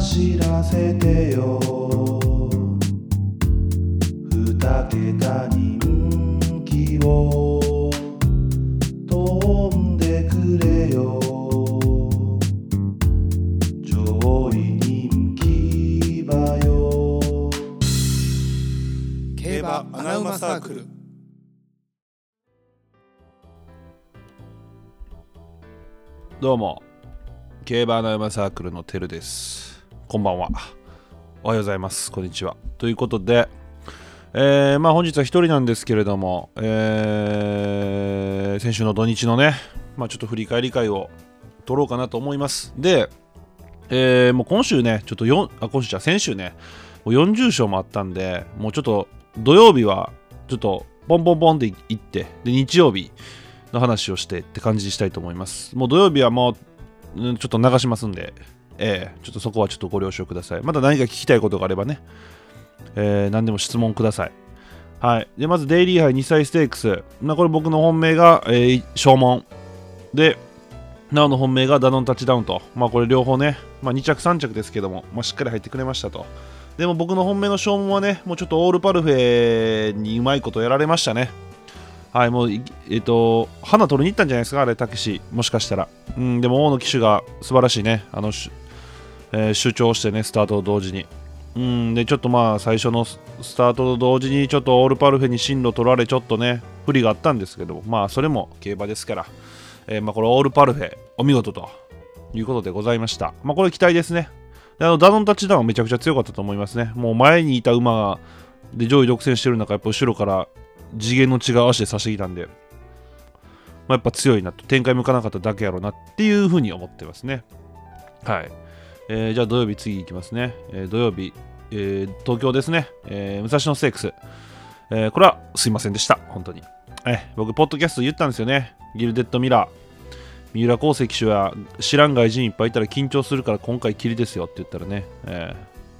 走らせてよ。二桁人気を飛んでくれよ。上位人気馬よ。競馬アナウマサークル。どうも。競馬アナウマサークルのてるですこんばんは。おはようございます。こんにちは。ということでえー、まあ本日は一人なんですけれども、えー、先週の土日のね、まあ、ちょっと振り返り会を取ろうかなと思います。で、えー、もう今週ねちょっと4あ今週じゃ先週ねもう40勝もあったんでもうちょっと土曜日はちょっとポンポンポンって行ってで日曜日の話をしてって感じにしたいと思います。もう土曜日はもうちょっと流しますんで、えー、ちょっとそこはちょっとご了承くださいまだ何か聞きたいことがあればねえー、何でも質問ください。はい。で、まず、デイリー杯2歳ステークス。まあ、これ僕の本命が、えー、正門。で、なおの本命がダノンタッチダウンと。まあ、これ両方ね、まあ、2着3着ですけども、まあ、しっかり入ってくれましたと。でも僕の本命の正門はね、もうちょっとオールパルフェにうまいことやられましたね。はい、もう、えっ、ー、と、花取りに行ったんじゃないですか、あれ、たけし。もしかしたら。うん、でも、大野騎手が素晴らしいね。あの、えー、主張してね、スタートと同時に。うんでちょっとまあ最初のスタートと同時にちょっとオールパルフェに進路取られちょっとね不利があったんですけどまあそれも競馬ですから、えー、まあこれオールパルフェお見事ということでございました。まあこれ期待ですね。であのダノンタッチダウンはめちゃくちゃ強かったと思いますね。もう前にいた馬がで上位独占してる中やっぱ後ろから次元の違う足で差しぎたんで、まあ、やっぱ強いなと。展開向かなかっただけやろうなっていうふうに思ってますね。はい。えー、じゃあ土曜日次行きますね。えー、土曜日、えー、東京ですね。え武蔵野ステークス。えこれはすいませんでした。本当に。え僕、ポッドキャスト言ったんですよね。ギルデッドミラー。三浦康生騎手は知らん外人いっぱいいたら緊張するから今回きりですよって言ったらね、え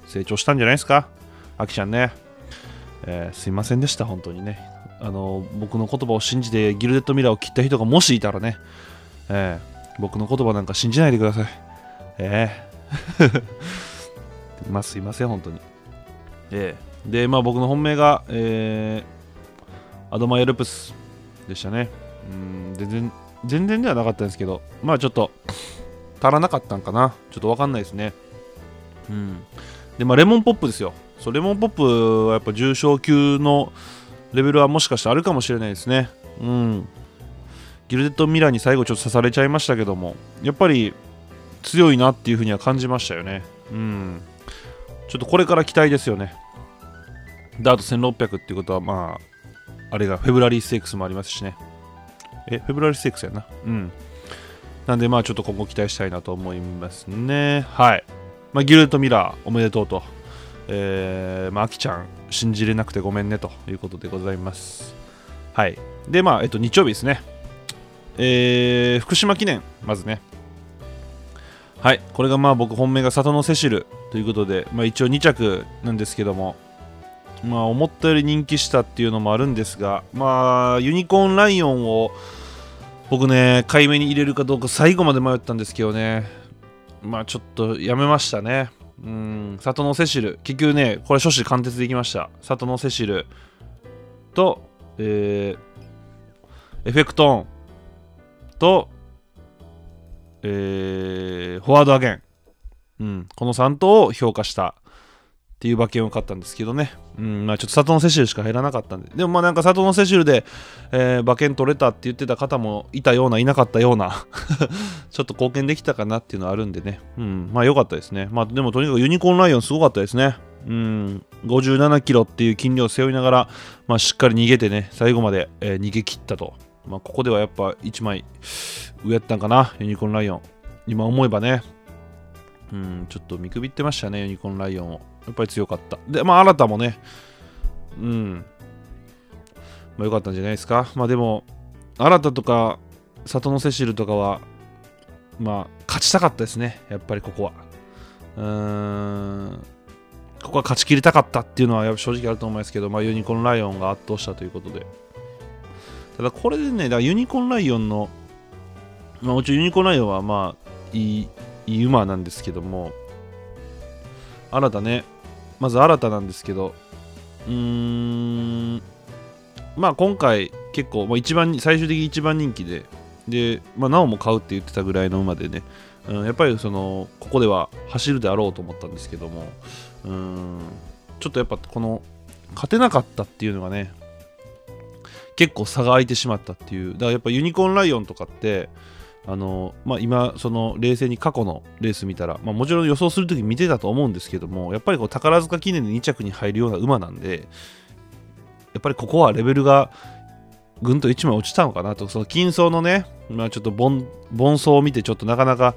成長したんじゃないですか？あきちゃんね。えすいませんでした、本当にね。あの僕の言葉を信じてギルデッドミラーを切った人がもしいたらね、え僕の言葉なんか信じないでください。えー まあすいません、本当に。えー、で、まあ僕の本命が、えー、アドマイヤルプスでしたね。うん、全然、全然ではなかったんですけど、まあちょっと足らなかったんかな。ちょっとわかんないですね。うん。で、まあレモンポップですよ。そう、レモンポップはやっぱ重症級のレベルはもしかしてあるかもしれないですね。うん。ギルデッドミラーに最後ちょっと刺されちゃいましたけども、やっぱり強いなっていうふうには感じましたよね。うん。ちょっとこれから期待ですよね。で、あと1600っていうことは、まあ、あれがフェブラリーステークスもありますしね。え、フェブラリーステークスやな？うん。なんで、まあ、ちょっと今後期待したいなと思いますね。はい。まあ、ギルト・ミラー、おめでとうと。えー、まあ、あきちゃん、信じれなくてごめんねということでございます。はい。で、まあ、えっと、日曜日ですね。えー、福島記念、まずね。はい、これがまあ僕本命が里のセシルということで、まあ、一応2着なんですけども、まあ、思ったより人気したっていうのもあるんですが、まあ、ユニコーンライオンを僕ね、買い目に入れるかどうか最後まで迷ったんですけどね、まあちょっとやめましたね。うん、里のセシル、結局ね、これ初子貫徹できました。里のセシル。と、えー、エフェクトーンと、えー、フォワードアゲン、うん、この3頭を評価したっていう馬券を買ったんですけどね、うん。まあ、ちょっと里のセシルしか減らなかったんで、でもまあなんか里のセシルで、えー、馬券取れたって言ってた方もいたような、いなかったような ちょっと貢献できたかなっていうのはあるんでね、うん、まあ良かったですね。まあでもとにかくユニコーンライオンすごかったですね。うん、57キロっていう斤量を背負いながら、まあ、しっかり逃げてね、最後まで、えー、逃げ切ったと。まあ、ここではやっぱ1枚上やったんかな、ユニコーンライオン。今思えばね、うん、ちょっと見くびってましたね、ユニコーンライオンを。やっぱり強かった。で、まあ、新たもね、うん、まあ、よかったんじゃないですか。まあ、でも、アラタとか、サトノセシルとかは、まあ、勝ちたかったですね、やっぱりここは。うーん、ここは勝ちきりたかったっていうのは正直あると思いますけど、まあ、ユニコーンライオンが圧倒したということで。ただこれでね、だユニコーンライオンの、まあ、もちろんユニコーンライオンはまあいいいい馬なんですけども、新たねまず新たなんですけどうーんまあ今回結構、まあ、一番最終的に一番人気でで、まあ、なおも買うって言ってたぐらいの馬でね、うん、やっぱりそのここでは走るであろうと思ったんですけどもうんちょっとやっぱこの勝てなかったっていうのがね結構差が空いてしまったっていう。だからやっぱユニコーンライオンとかってあのまあ、今、その冷静に過去のレース見たら、まあ、もちろん予想するとき見てたと思うんですけども、やっぱりこう宝塚記念で2着に入るような馬なんで、やっぱりここはレベルがぐんと1枚落ちたのかなと、その金層のね、まあ、ちょっと盆盆層を見て、ちょっとなかなか、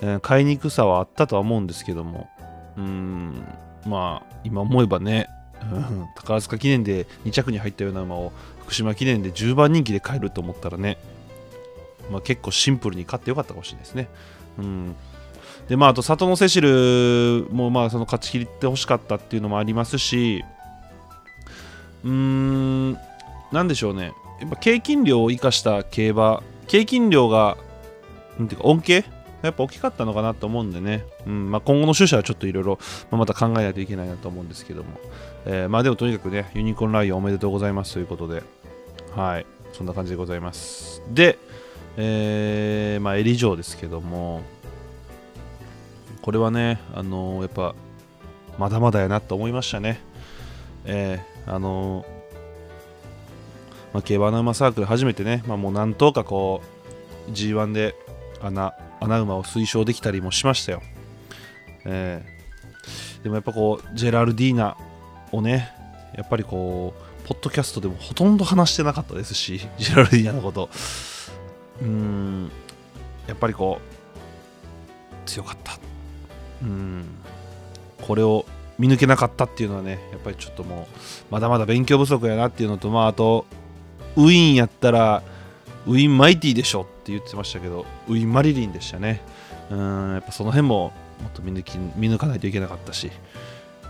えー買いにくさはあったとは思うんですけども、うん、まあ、今思えばね、うん。宝塚記念で2着に入ったような馬を福島記念で10番人気で買えると思ったらね、まあ、結構シンプルに勝ってよかったかもしれないですね。うん、でまああと里のセシルもまあその勝ち切ってほしかったっていうのもありますしうーん。なんでしょうね。やっぱ経金量を生かした競馬経金量がなんていうか恩恵？やっぱ大きかったのかなと思うんでね、うん。まあ、今後の取捨はちょっといろいろまた考えないといけないなと思うんですけども、えーまあでもとにかくねユニコーンライオンおめでとうございます。ということで。はい。そんな感じでございます。でえー、まあ、エリ城ですけども、これはね、あのーやっぱ、まだまだやなと思いましたね。えー、あのーまあ、競馬アナウマサークル初めてね、まあ、もう何頭かこう、G1 で穴、穴馬を推奨できたりもしましたよ。えー、でもやっぱこう、ジェラルディーナをね、やっぱりこう、ポッドキャストでもほとんど話してなかったですし、ジェラルディーナのこと。うーんやっぱりこう強かった。うんこれを見抜けなかったっていうのはねやっぱりちょっともうまだまだ勉強不足やなっていうのとまああとウィーンやったらウィンマイティでしょって言ってましたけどウィンマリリンでしたね。うんやっぱその辺ももっと見抜き見抜かないといけなかったし。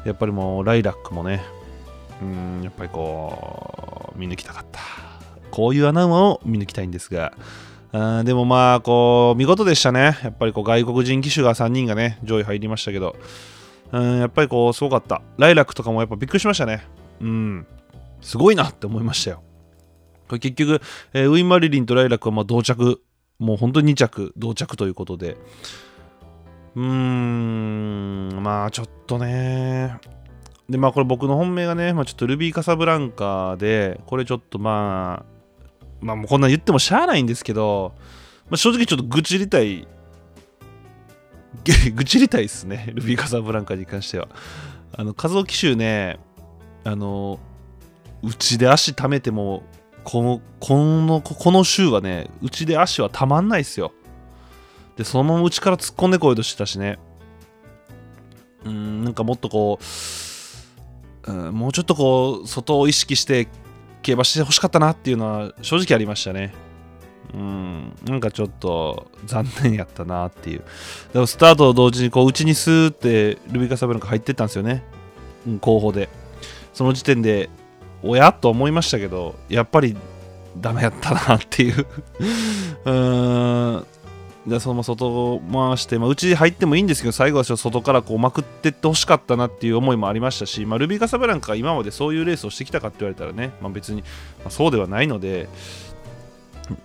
やっぱりもうライラックもねうんやっぱりこう見抜きたかった。こういう穴馬を見抜きたいんですが。あーでもまあこう見事でしたね。やっぱりこう外国人騎手が3人がね上位入りましたけど。うんやっぱりこうすごかった。ライラックとかもやっぱびっくりしましたね。うん。すごいなって思いましたよ。これ結局、えーウィン・マリリンとライラックはまあ同着。もう本当に2着同着ということで。うーん。まあちょっとね。でまあこれ僕の本命がね、まあ、ちょっとルビー・カサブランカでこれちょっとまあまあもうこんな言ってもしゃあないんですけど、まあ、正直ちょっと愚痴りたい 愚痴りたいですねルビー・カサブランカに関しては。あの数機種ねあのうちで足溜めてもこのこのこの週はねうちで足はたまんないっすよ。でそのままうちから突っ込んでこようとしてたしね。うんなんかもっとこう、うん、もうちょっとこう外を意識して競馬してほしかったなっていうのは正直ありましたね。うんなんかちょっと残念やったなっていう。でもスタートと同時にこううちにスーってルビカサブランカ入ってったんですよね、うん、後方で。その時点でおやと思いましたけどやっぱりダメやったなっていう。うーん。でその外回して、まあ、うち入ってもいいんですけど最後は外からこうまくってってほしかったなっていう思いもありましたし、まあ、ルビーカサブランカが今までそういうレースをしてきたかって言われたらね、まあ、別に、まあそうではないので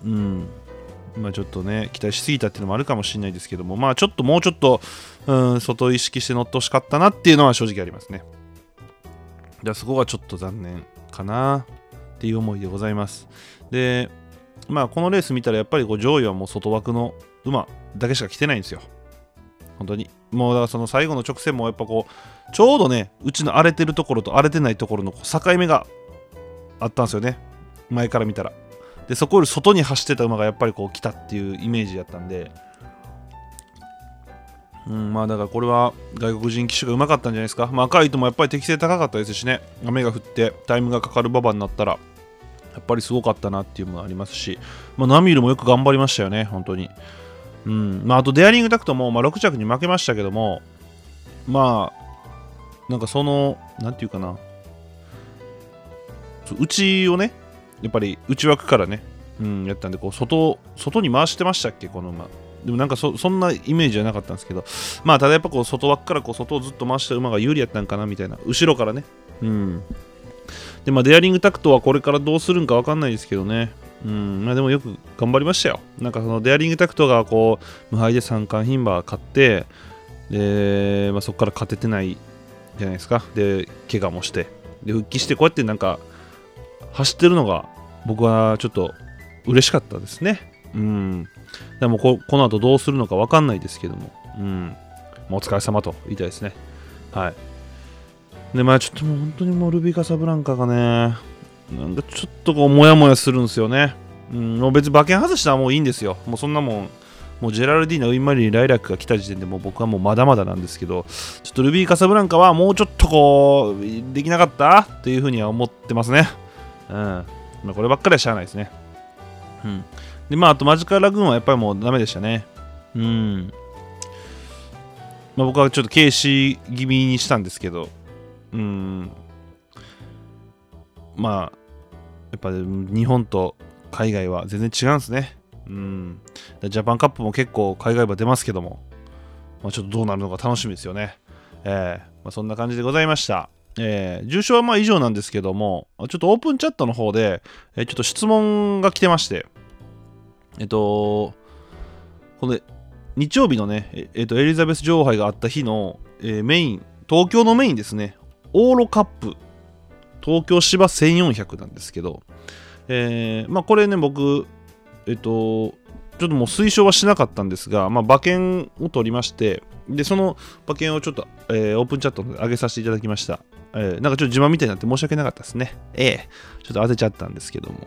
うん。まあちょっとね期待しすぎたっていうのもあるかもしれないですけどもまあちょっともうちょっと、うん、外意識して乗ってほしかったなっていうのは正直ありますね。だからそこがちょっと残念かなっていう思いでございます。でまあこのレース見たらやっぱりこう上位はもう外枠の馬だけしか来てないんですよ。本当に。もうだからその最後の直線もやっぱこうちょうどねうちの荒れてるところと荒れてないところの境目があったんですよね。前から見たら。でそこより外に走ってた馬がやっぱりこう来たっていうイメージやったんで。うん、まあだからこれは外国人騎手がうまかったんじゃないですか。まあ、赤い糸もやっぱり適性高かったですしね、雨が降ってタイムがかかる馬場になったら、やっぱりすごかったなっていうのがありますし、まあ、ナミールもよく頑張りましたよね、本当に。うん、まああとデアリングタクトも、まあ、6着に負けましたけども、まあ、なんかその、なんていうかな、う内をね、やっぱり内枠からね、うん、やったんで、こう外、外に回してましたっけ、この馬。でもなんかそそんなイメージはなかったんですけどまあただやっぱこう外枠からこう外をずっと回した馬が有利やったんかなみたいな。後ろからね。うん。でまあデアリングタクトはこれからどうするんか分かんないですけどね。うんまあ、でもよく頑張りましたよ。なんかそのデアリングタクトがこう無敗で三冠牝馬勝ってで、まあ、そこから勝ててないじゃないですか。で、怪我もしてで復帰してこうやってなんか走ってるのが僕はちょっと嬉しかったですね。うん。でもここの後どうするのか分かんないですけども、うん。お疲れ様と言いたいですね。はい。で、まあちょっともう本当にもうルビーカサブランカがね、なんかちょっとこう、モヤモヤするんですよね。うん、もう別に馬券外したらもういいんですよ。もうそんなもん、もうジェラルディーナ、ウィンマリー、ライラックが来た時点でもう僕はもうまだまだなんですけど、ちょっとルビーカサブランカはもうちょっとこう、できなかったというふうには思ってますね。うん。まあ、こればっかりはしゃあないですね。うん。で、まあ、あとマジカルラグーンはやっぱりもうダメでしたね。うん。まあ、僕はちょっと軽視気味にしたんですけど、うん。まあ、っぱ日本と海外は全然違うんですね。うん。ジャパンカップも結構海外馬出ますけども、まあ、ちょっとどうなるのか楽しみですよね。えーまあ、そんな感じでございました。えー、重症はまあ以上なんですけども、ちょっとオープンチャットの方で、えー、ちょっと質問が来てまして、えっと、この日曜日のね、えっと、エリザベス女王杯があった日の、えー、メイン、東京のメインですね、オーロカップ、東京芝1400なんですけど、えー、まあこれね、僕、えっと、ちょっともう推奨はしなかったんですが、まあ、馬券を取りまして、で、その馬券をちょっと、えー、オープンチャットで上げさせていただきました。えー、なんかちょっと自慢みたいになって申し訳なかったですね。ええ、ちょっと当てちゃったんですけども。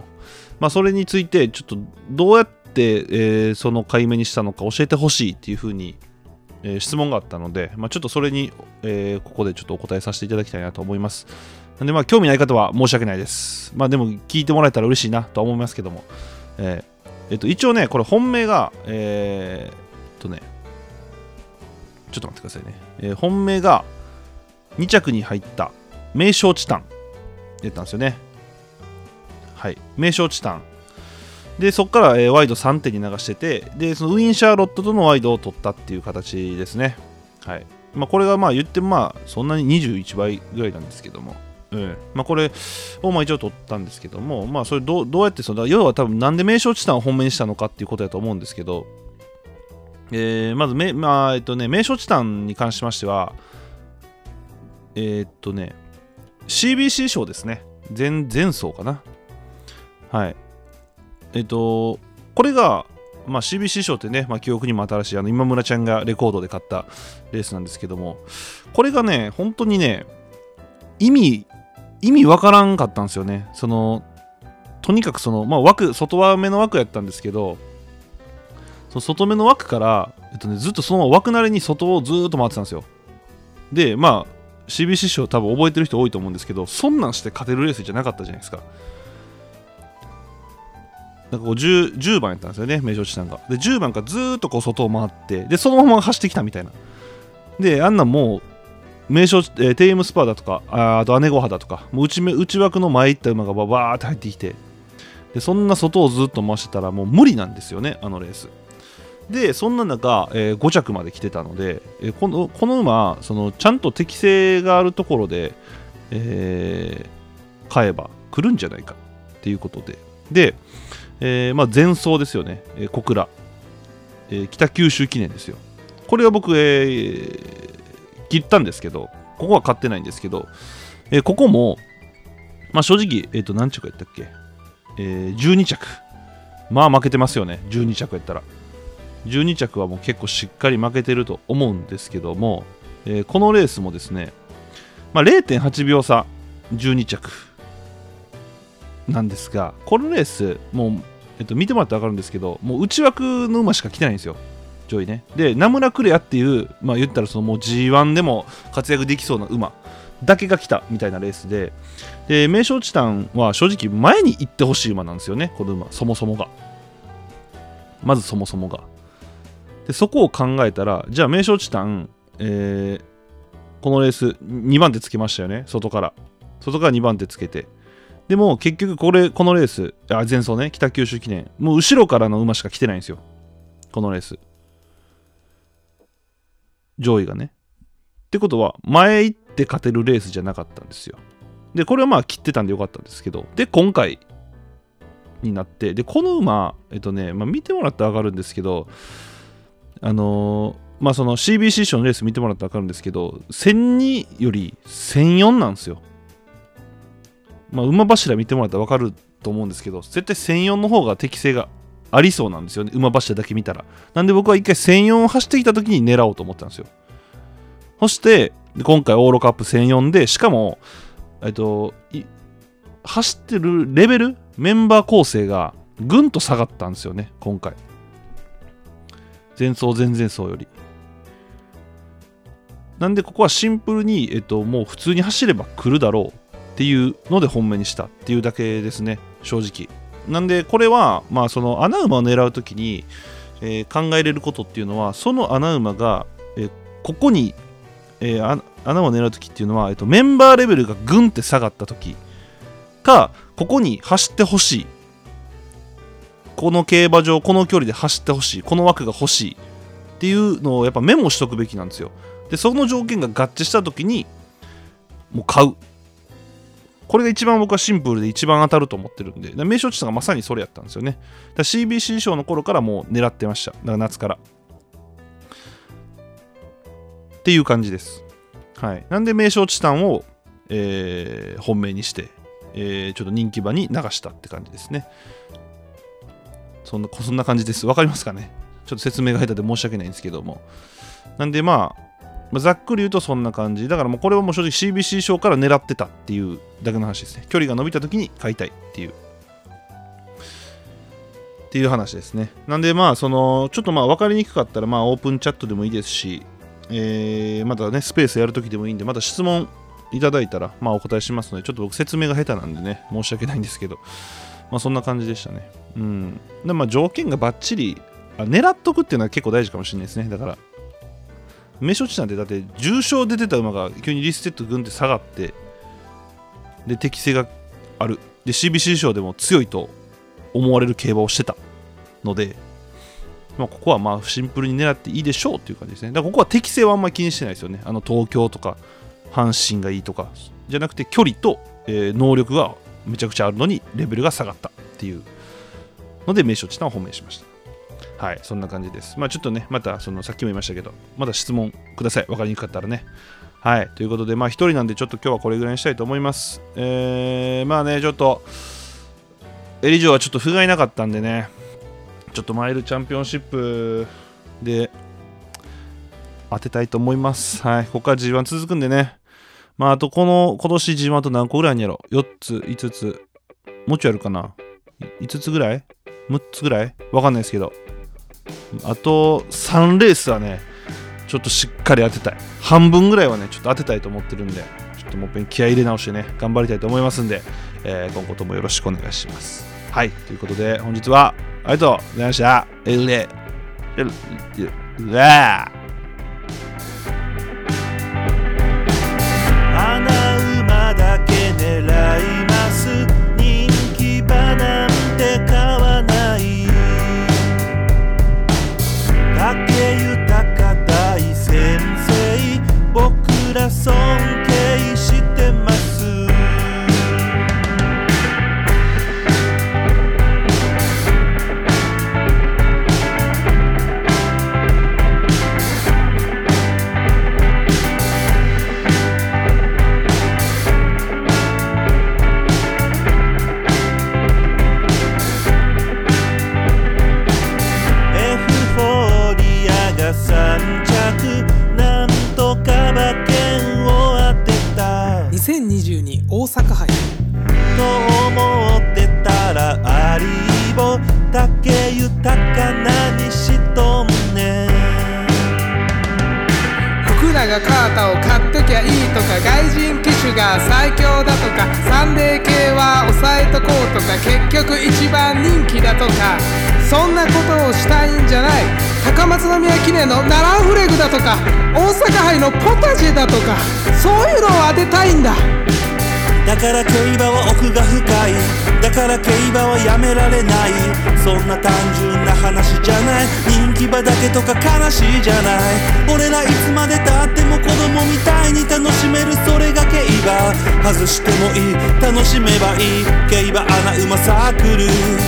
まあ、それについて、ちょっとどうやって、えー、その解明にしたのか教えてほしいっていうふうに、えー、質問があったので、まあ、ちょっとそれに、えー、ここでちょっとお答えさせていただきたいなと思います。なんで、まあ、興味ない方は申し訳ないです。まあ、でも、聞いてもらえたら嬉しいなとは思いますけども。えー、えっと、一応ね、これ本命が、えー、っとね、ちょっと待ってくださいね。えー、本命が2着に入った名称チタン出たんですよね。はい。名称チタン。で、そこから、えー、ワイド3点に流してて、で、そのウィン・シャーロットとのワイドを取ったっていう形ですね。はい。まあ、これがまあ言ってもまあ、そんなに21倍ぐらいなんですけども。うん。まあ、これをまあ一応取ったんですけども、まあ、それどうどうやってその、要は多分なんで名称チタンを本命にしたのかっていうことだと思うんですけど、えー、まずめ、まあ、えっとね、名称チタンに関しましては、えー、っとね、CBC 賞ですね。前前走かな。はい。えっと、これが、まあ、CBC 賞ってね、まあ、記憶にも新しいあの今村ちゃんがレコードで買ったレースなんですけども、これがね、本当にね、意味、意味わからんかったんですよね。その、とにかくその、まあ、枠、外目の枠やったんですけど、その外目の枠から、えっとね、ずっとその枠なりに外をずっと回ってたんですよ。で、まあ、CBC 賞多分覚えてる人多いと思うんですけどそんなんして勝てるレースじゃなかったじゃないですかなんかこう 10, 10番やったんですよね名称地さんがで10番からずっとこう外を回ってでそのまま走ってきたみたいなであんなんもう名称、えー、テイムスパーだとかああと姉御肌とかもう内内枠の前行った馬がバーって入ってきてでそんな外をずっと回してたらもう無理なんですよねあのレース。でそんな中、えー、5着まで来てたので、えー、このこの馬そのちゃんと適性があるところで、えー、買えば来るんじゃないかっていうことで。で、えー、まあ、前走ですよね、え小倉、え北九州記念ですよ。これは僕、えー、切ったんですけどここは買ってないんですけど、えここも、まあ、正直、えっ、と何着やったっけ、えー12着。まあ負けてますよね。12着やったら。12着はもう結構しっかり負けてると思うんですけども、えー、このレースもですね、まあ、0.8秒差12着なんですがこのレースもう、えっと、見てもらって分かるんですけどもう内枠の馬しか来てないんですよ。上位ね。で名村クレアっていう、まあ、言ったらそのもう G1 でも活躍できそうな馬だけが来たみたいなレースで。で名称チタンは正直前に行ってほしい馬なんですよねこの馬。そもそもが。まずそもそもが。でそこを考えたらじゃあ名称チタン、えー、このレース2番手つけましたよね外から。外から2番手つけて。でも結局これこのレースあ前走ね北九州記念。もう後ろからの馬しか来てないんですよこのレース。上位がね。ってことは、前行って勝てるレースじゃなかったんですよ。で、これはまあ切ってたんでよかったんですけど、で、今回になって、で、この馬、えっとね、まあ、見てもらったら分かるんですけど、あのーまあその CBC 賞のレース見てもらったら分かるんですけど、1002より1004なんですよ。まあ、馬柱見てもらったら分かると思うんですけど、絶対1004の方が適性がありそうなんですよね、馬柱だけ見たら。なんで僕は一回1004を走ってきた時に狙おうと思ったんですよ。そして、今回オーロカップ1004で、しかも、えっと、走ってるレベル、メンバー構成がぐんと下がったんですよね、今回。前走、前々走より。なんで、ここはシンプルに、えっと、もう普通に走れば来るだろうっていうので本命にしたっていうだけですね、正直。なんで、これは、まあ、その穴馬を狙うときに、えー考えれることっていうのは、その穴馬が、えーここに、えー穴を狙うときっていうのは、えっと、メンバーレベルがグンって下がったときか、ここに走ってほしい。この競馬場、この距離で走ってほしい。この枠が欲しい。っていうのをやっぱメモしとくべきなんですよ。で、その条件が合致したときに、もう買う。これが一番僕はシンプルで一番当たると思ってるんで、名称地点がまさにそれやったんですよね。CBC 賞の頃からもう狙ってました。だから夏から。っていう感じです。はい。なんで名称地点を、えー本命にして、えーちょっと人気馬に流したって感じですね。そんなそんな感じです。わかりますかね？ちょっと説明が下手で申し訳ないんですけども。なんでまあ、まあざっくり言うとそんな感じ。だからもうこれはもう正直 CBC 賞から狙ってたっていうだけの話ですね。距離が伸びた時に買いたいっていう。っていう話ですね。なんでまあ、その、ちょっとまあ分かりにくかったらまあオープンチャットでもいいですし、えーまたね、スペースやるときでもいいんで、また質問いただいたら、まあお答えしますので、ちょっと僕説明が下手なんでね、申し訳ないんですけど、まあそんな感じでしたね。うん。でまあ条件がバッチリ、狙っとくっていうのは結構大事かもしれないですね。だから、名称地なんてだって重賞出た馬が急にリステッド軍って下がってで適性がある。で CBC 賞でも強いと思われる競馬をしてたので、まあ、ここはまあシンプルに狙っていいでしょうっていう感じですね。だからここは適性はあんまり気にしてないですよね。あの東京とか阪神がいいとかじゃなくて距離と、えー能力がめちゃくちゃあるのにレベルが下がったっていうので名称地点を本命しました。はい、そんな感じです。まあちょっとね、またそのさっきも言いましたけど、また質問ください。わかりにくかったらね。はい、ということで、まあ一人なんでちょっと今日はこれぐらいにしたいと思います。えー、まあね、ちょっと、エリジョはちょっと不甲斐なかったんでね、ちょっとマイルチャンピオンシップで当てたいと思います。はい、ここから G1 続くんでね。まああとこの、今年 G1 と何個ぐらいにやろう ?4 つ、5つ、もうちょいあるかな ?5 つぐらい ?6 つぐらい？わかんないですけど。あと3レースはね、ちょっとしっかり当てたい。半分ぐらいはね、ちょっと当てたいと思ってるんで、ちょっともう一遍気合い入れ直してね、頑張りたいと思いますんで、えー今後ともよろしくお願いします。はい、ということで、本日はありがとうございました。エルレ、エル、エ福永カータを買っときゃいいとか外人機種が最強だとかサンデー系は抑えとこうとか結局一番人気だとかそんなことをしたいんじゃない。高松宮記念のナランフレグだとか大阪杯のポタジェだとかそういうのを当てたいんだ。だから競馬は奥が深い。だから競馬はやめられない。そんな単純な話じゃない。人気馬だけとか悲しいじゃない。俺らいつまでたっても子供みたいに楽しめる。それが競馬。外してもいい。楽しめばいい。競馬アナウマサークル。